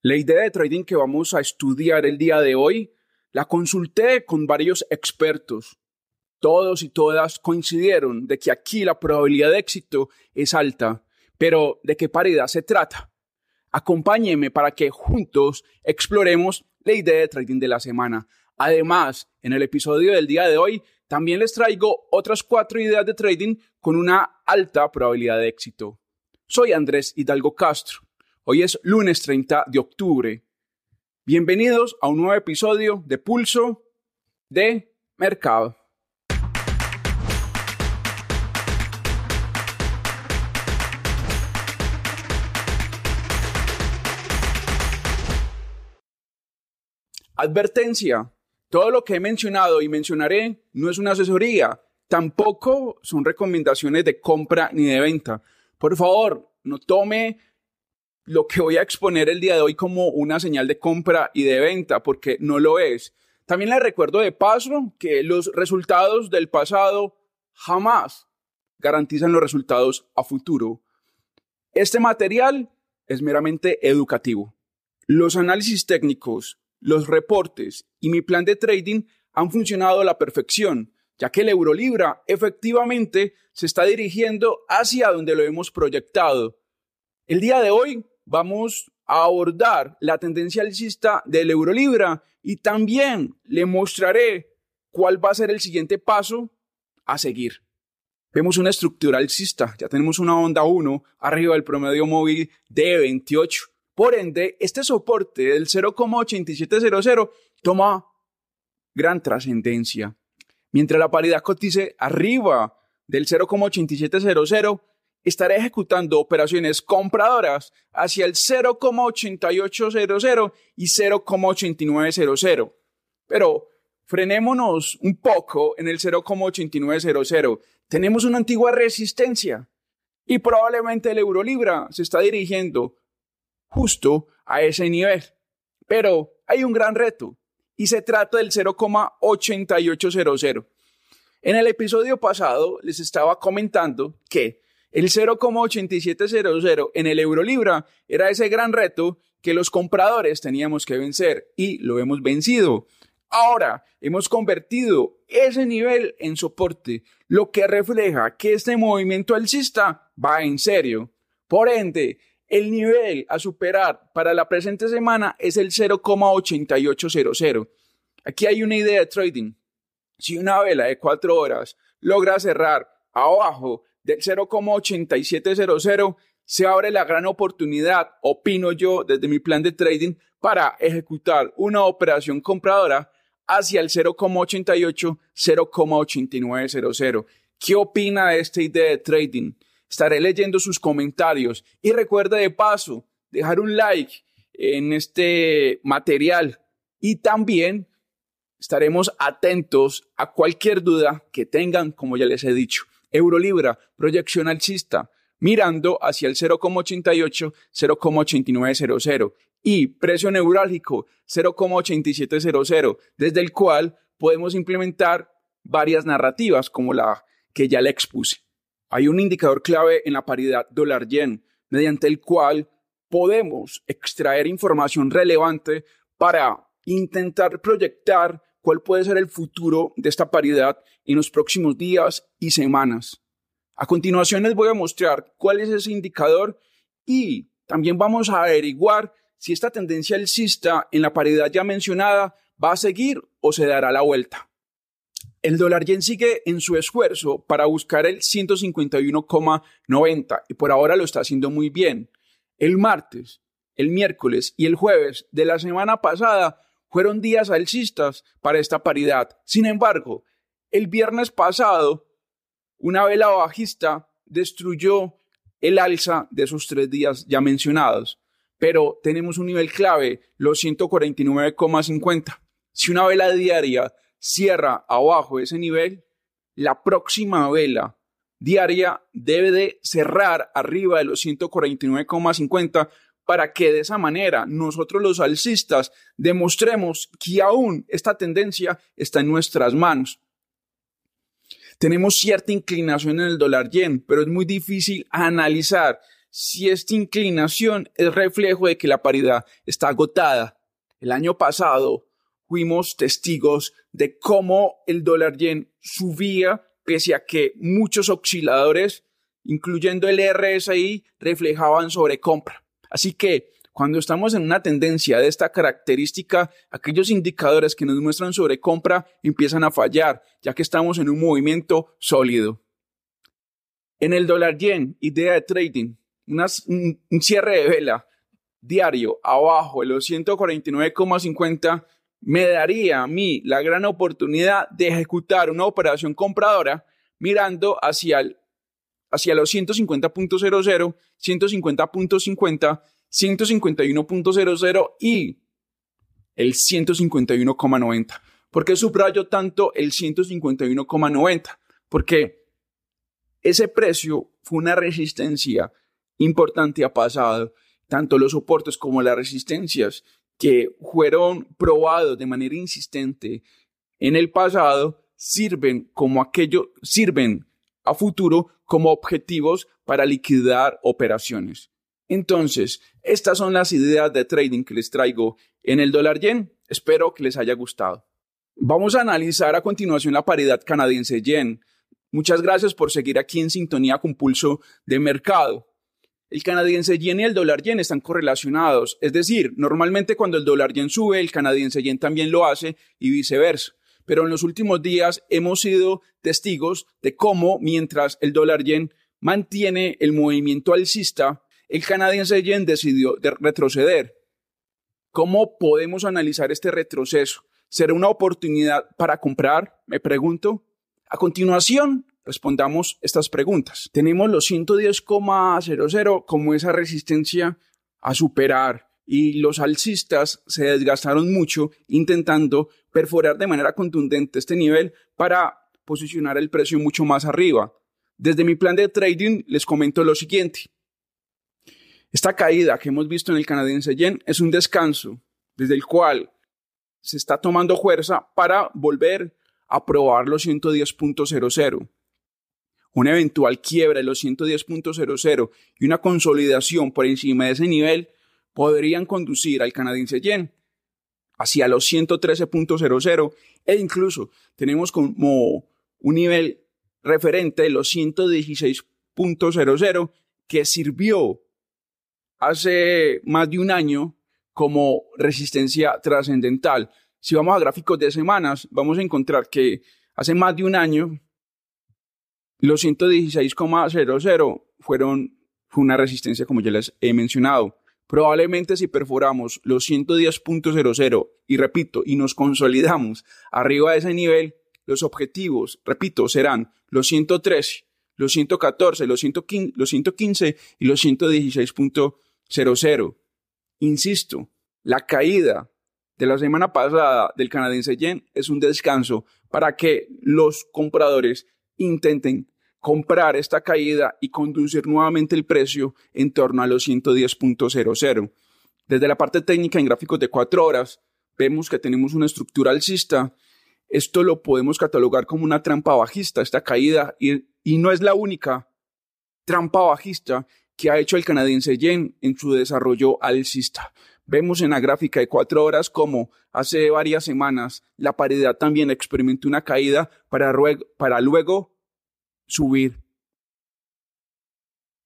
La idea de trading que vamos a estudiar el día de hoy la consulté con varios expertos. Todos y todas coincidieron de que aquí la probabilidad de éxito es alta, pero ¿de qué paridad se trata? Acompáñeme para que juntos exploremos la idea de trading de la semana. Además, en el episodio del día de hoy también les traigo otras cuatro ideas de trading con una alta probabilidad de éxito. Soy Andrés Hidalgo Castro Hoy es lunes 30 de octubre. Bienvenidos a un nuevo episodio de Pulso de Mercado. Advertencia. Todo lo que he mencionado y mencionaré no es una asesoría, tampoco son recomendaciones de compra ni de venta. Por favor, no tome lo que voy a exponer el día de hoy como una señal de compra y de venta, porque no lo es. También les recuerdo de paso que los resultados del pasado jamás garantizan los resultados a futuro. Este material es meramente educativo. Los análisis técnicos, los reportes y mi plan de trading han funcionado a la perfección, ya que el Eurolibra efectivamente se está dirigiendo hacia donde lo hemos proyectado. El día de hoy vamos a abordar la tendencia alcista del Eurolibra y también le mostraré cuál va a ser el siguiente paso a seguir. Vemos una estructura alcista, ya tenemos una onda 1 arriba del promedio móvil de 28. Por ende, este soporte del 0,8700 toma gran trascendencia. Mientras la paridad cotice arriba del 0,8700, estaré ejecutando operaciones compradoras hacia el 0,8800 y 0,8900. Pero frenémonos un poco en el 0,8900. Tenemos una antigua resistencia y probablemente el euro libra se está dirigiendo justo a ese nivel. Pero hay un gran reto y se trata del 0,8800. En el episodio pasado les estaba comentando que el 0,8700 en el euro libra era ese gran reto que los compradores teníamos que vencer y lo hemos vencido. Ahora hemos convertido ese nivel en soporte, lo que refleja que este movimiento alcista va en serio. Por ende, el nivel a superar para la presente semana es el 0,8800. Aquí hay una idea de trading. Si una vela de cuatro horas logra cerrar abajo del 0,8700 se abre la gran oportunidad, opino yo desde mi plan de trading, para ejecutar una operación compradora hacia el 0,88, 0,8900. ¿Qué opina de esta idea de trading? Estaré leyendo sus comentarios y recuerda de paso dejar un like en este material y también estaremos atentos a cualquier duda que tengan, como ya les he dicho. Eurolibra, proyección alcista, mirando hacia el 0,88, 0,8900 y precio neurálgico 0,8700, desde el cual podemos implementar varias narrativas como la que ya le expuse. Hay un indicador clave en la paridad dólar-yen, mediante el cual podemos extraer información relevante para intentar proyectar cuál puede ser el futuro de esta paridad en los próximos días y semanas. A continuación les voy a mostrar cuál es ese indicador y también vamos a averiguar si esta tendencia alcista en la paridad ya mencionada va a seguir o se dará la vuelta. El dólar yen sigue en su esfuerzo para buscar el 151,90 y por ahora lo está haciendo muy bien. El martes, el miércoles y el jueves de la semana pasada fueron días alcistas para esta paridad. Sin embargo, el viernes pasado, una vela bajista destruyó el alza de esos tres días ya mencionados. Pero tenemos un nivel clave, los 149,50. Si una vela diaria cierra abajo ese nivel, la próxima vela diaria debe de cerrar arriba de los 149,50 para que de esa manera nosotros los alcistas demostremos que aún esta tendencia está en nuestras manos. Tenemos cierta inclinación en el dólar yen, pero es muy difícil analizar si esta inclinación es reflejo de que la paridad está agotada. El año pasado fuimos testigos de cómo el dólar yen subía pese a que muchos osciladores, incluyendo el RSI, reflejaban sobrecompra. Así que cuando estamos en una tendencia de esta característica, aquellos indicadores que nos muestran sobrecompra empiezan a fallar, ya que estamos en un movimiento sólido. En el dólar yen, idea de trading, un cierre de vela diario abajo de los 149,50 me daría a mí la gran oportunidad de ejecutar una operación compradora mirando hacia, el, hacia los 150.00, 150.50, 151.00 y el 151,90. ¿Por qué subrayo tanto el 151,90? Porque ese precio fue una resistencia importante a pasado, tanto los soportes como las resistencias que fueron probados de manera insistente en el pasado sirven como aquello, sirven a futuro como objetivos para liquidar operaciones. Entonces, estas son las ideas de trading que les traigo en el dólar yen. Espero que les haya gustado. Vamos a analizar a continuación la paridad canadiense yen. Muchas gracias por seguir aquí en sintonía con pulso de mercado. El canadiense yen y el dólar yen están correlacionados, es decir, normalmente cuando el dólar yen sube, el canadiense yen también lo hace y viceversa. Pero en los últimos días hemos sido testigos de cómo mientras el dólar yen mantiene el movimiento alcista, el canadiense yen decidió retroceder. ¿Cómo podemos analizar este retroceso? ¿Será una oportunidad para comprar? Me pregunto. A continuación, respondamos estas preguntas. Tenemos los 110,00 como esa resistencia a superar y los alcistas se desgastaron mucho intentando perforar de manera contundente este nivel para posicionar el precio mucho más arriba. Desde mi plan de trading les comento lo siguiente. Esta caída que hemos visto en el canadiense yen es un descanso desde el cual se está tomando fuerza para volver a probar los 110.00 una eventual quiebra de los 110.00 y una consolidación por encima de ese nivel podrían conducir al canadiense yen hacia los 113.00 e incluso tenemos como un nivel referente de los 116.00 que sirvió hace más de un año como resistencia trascendental. Si vamos a gráficos de semanas, vamos a encontrar que hace más de un año los 116,00 fueron fue una resistencia como ya les he mencionado. Probablemente si perforamos los 110.00 y repito, y nos consolidamos arriba de ese nivel, los objetivos, repito, serán los 113, los 114, los 115, los 115 y los 116.00. Insisto, la caída de la semana pasada del canadiense yen es un descanso para que los compradores intenten comprar esta caída y conducir nuevamente el precio en torno a los 110.00. Desde la parte técnica en gráficos de 4 horas, vemos que tenemos una estructura alcista. Esto lo podemos catalogar como una trampa bajista, esta caída, y, no es la única trampa bajista que ha hecho el canadiense yen en su desarrollo alcista. Vemos en la gráfica de cuatro horas como hace varias semanas la paridad también experimentó una caída para luego subir.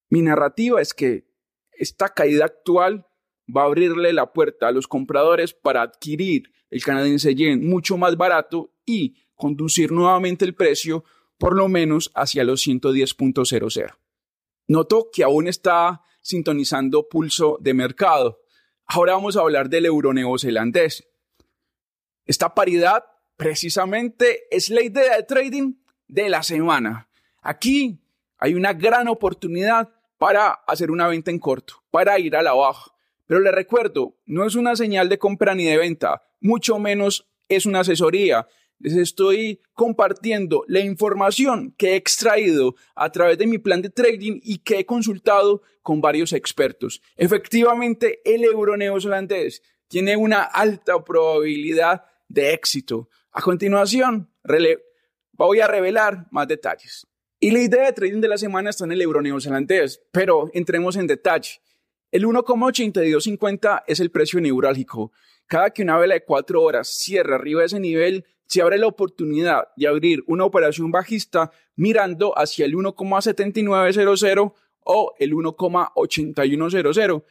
Mi narrativa es que esta caída actual va a abrirle la puerta a los compradores para adquirir el canadiense yen mucho más barato y conducir nuevamente el precio por lo menos hacia los 110.00. Noto que aún está sintonizando pulso de mercado. Ahora vamos a hablar del euro neozelandés. Esta paridad precisamente es la idea de trading de la semana. Aquí hay una gran oportunidad para hacer una venta en corto, para ir a la baja. Pero les recuerdo, no es una señal de compra ni de venta, mucho menos es una asesoría. Les estoy compartiendo la información que he extraído a través de mi plan de trading y que he consultado con varios expertos. Efectivamente, el euro neozelandés tiene una alta probabilidad de éxito. A continuación, voy a revelar más detalles. Y la idea de trading de la semana está en el euro neozelandés, pero entremos en detalle. El 1,8250 es el precio neurálgico. Cada que una vela de cuatro horas cierra arriba de ese nivel, se abre la oportunidad de abrir una operación bajista mirando hacia el 1,7900 o el 1,8100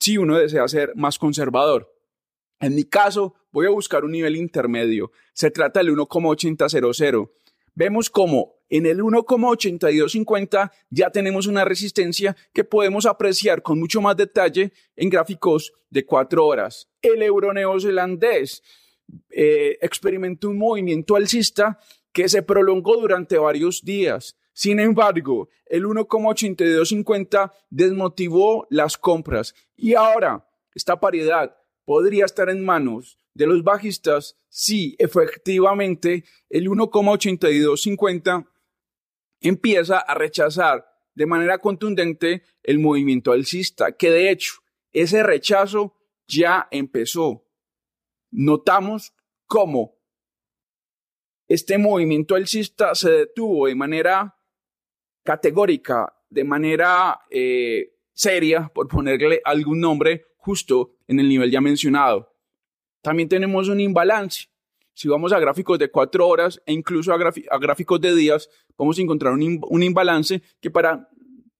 si uno desea ser más conservador. En mi caso, voy a buscar un nivel intermedio. Se trata del 1,8000 vemos como en el 1,8250 ya tenemos una resistencia que podemos apreciar con mucho más detalle en gráficos de cuatro horas. El euro neozelandés eh, experimentó un movimiento alcista que se prolongó durante varios días. Sin embargo, el 1,8250 desmotivó las compras y ahora esta paridad podría estar en manos de los bajistas si efectivamente el 1,8250 empieza a rechazar de manera contundente el movimiento alcista, que de hecho ese rechazo ya empezó. Notamos cómo este movimiento alcista se detuvo de manera categórica, de manera eh, seria, por ponerle algún nombre, justo en el nivel ya mencionado. También tenemos un imbalance. Si vamos a gráficos de cuatro horas e incluso a, gráficos de días, vamos a encontrar un, un imbalance que para,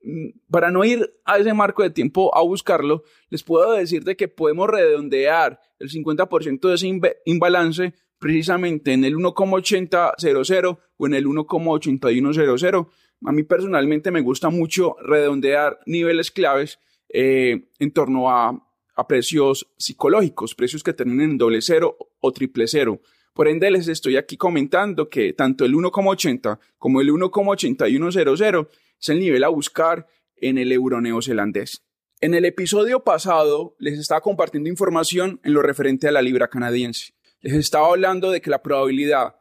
mm, para no ir a ese marco de tiempo a buscarlo, les puedo decir de que podemos redondear el 50% de ese imbalance precisamente en el 1,8000 o en el 1,8100. A mí personalmente me gusta mucho redondear niveles claves eh, en torno a a precios psicológicos, precios que terminen en doble cero o triple cero. Por ende, les estoy aquí comentando que tanto el 1,80 como el 1,8100 es el nivel a buscar en el euro neozelandés. En el episodio pasado les estaba compartiendo información en lo referente a la libra canadiense. Les estaba hablando de que la probabilidad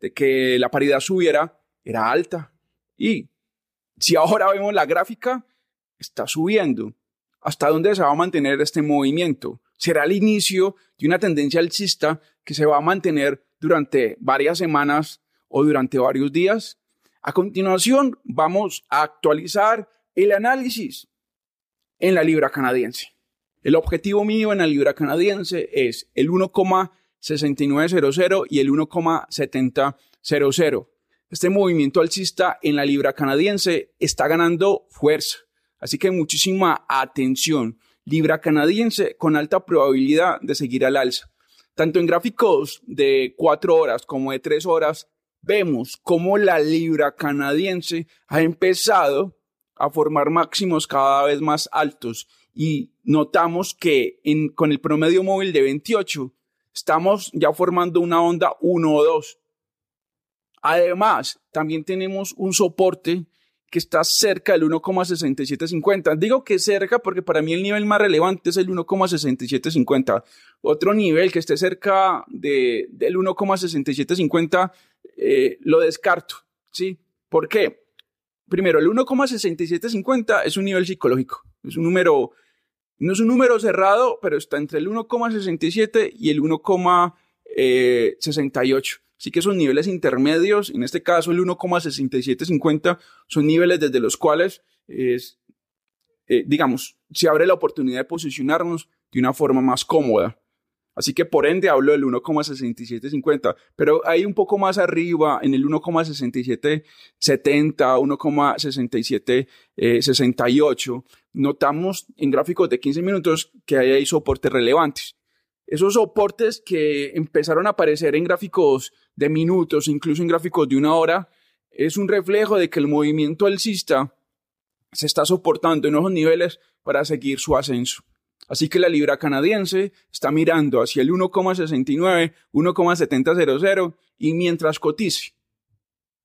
de que la paridad subiera era alta. Y si ahora vemos la gráfica, está subiendo. ¿Hasta dónde se va a mantener este movimiento? Será el inicio de una tendencia alcista que se va a mantener durante varias semanas o durante varios días. A continuación, vamos a actualizar el análisis en la libra canadiense. El objetivo mío en la libra canadiense es el 1,6900 y el 1,7000. Este movimiento alcista en la libra canadiense está ganando fuerza. Así que muchísima atención. Libra canadiense con alta probabilidad de seguir al alza. Tanto en gráficos de cuatro horas como de tres horas, vemos cómo la libra canadiense ha empezado a formar máximos cada vez más altos y notamos que con el promedio móvil de 28 estamos ya formando una onda 1 o 2. Además, también tenemos un soporte que está cerca del 1,6750. Digo que cerca porque para mí el nivel más relevante es el 1,6750. Otro nivel que esté cerca de, del 1,6750 eh, lo descarto. ¿sí? ¿Por qué? Primero, el 1,6750 es un nivel psicológico. Es un número, no es un número cerrado, pero está entre el 1,67 y el 1,68. Así que esos niveles intermedios, en este caso el 1,6750, son niveles desde los cuales es, eh, digamos, se abre la oportunidad de posicionarnos de una forma más cómoda. Así que por ende hablo del 1,6750, pero ahí un poco más arriba, en el 1,6770, 1,6768, notamos en gráficos de 15 minutos que hay soportes relevantes. Esos soportes que empezaron a aparecer en gráficos de minutos, incluso en gráficos de una hora, es un reflejo de que el movimiento alcista se está soportando en esos niveles para seguir su ascenso. Así que la libra canadiense está mirando hacia el 1,69, 1,700 y mientras cotice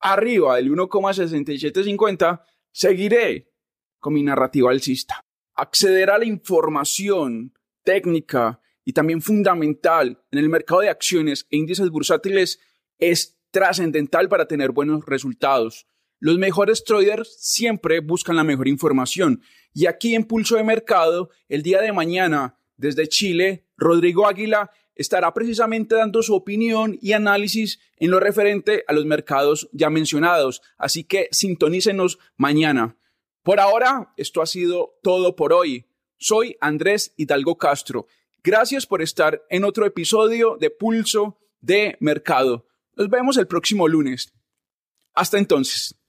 arriba del 1,6750, seguiré con mi narrativa alcista. Acceder a la información técnica y también fundamental en el mercado de acciones e índices bursátiles es trascendental para tener buenos resultados. Los mejores traders siempre buscan la mejor información. Y aquí en Pulso de Mercado, el día de mañana, desde Chile, Rodrigo Águila estará precisamente dando su opinión y análisis en lo referente a los mercados ya mencionados, así que sintonícenos mañana. Por ahora, esto ha sido todo por hoy. Soy Andrés Hidalgo Castro. Gracias por estar en otro episodio de Pulso de Mercado. Nos vemos el próximo lunes. Hasta entonces.